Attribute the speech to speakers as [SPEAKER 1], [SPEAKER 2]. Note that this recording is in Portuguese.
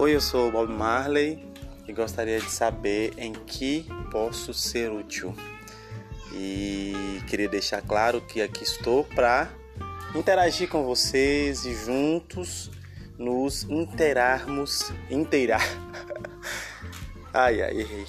[SPEAKER 1] Oi, eu sou o Bob Marley e gostaria de saber em que posso ser útil. E queria deixar claro que aqui estou para interagir com vocês e juntos nos interarmos, inteirar. ai, ai, errei.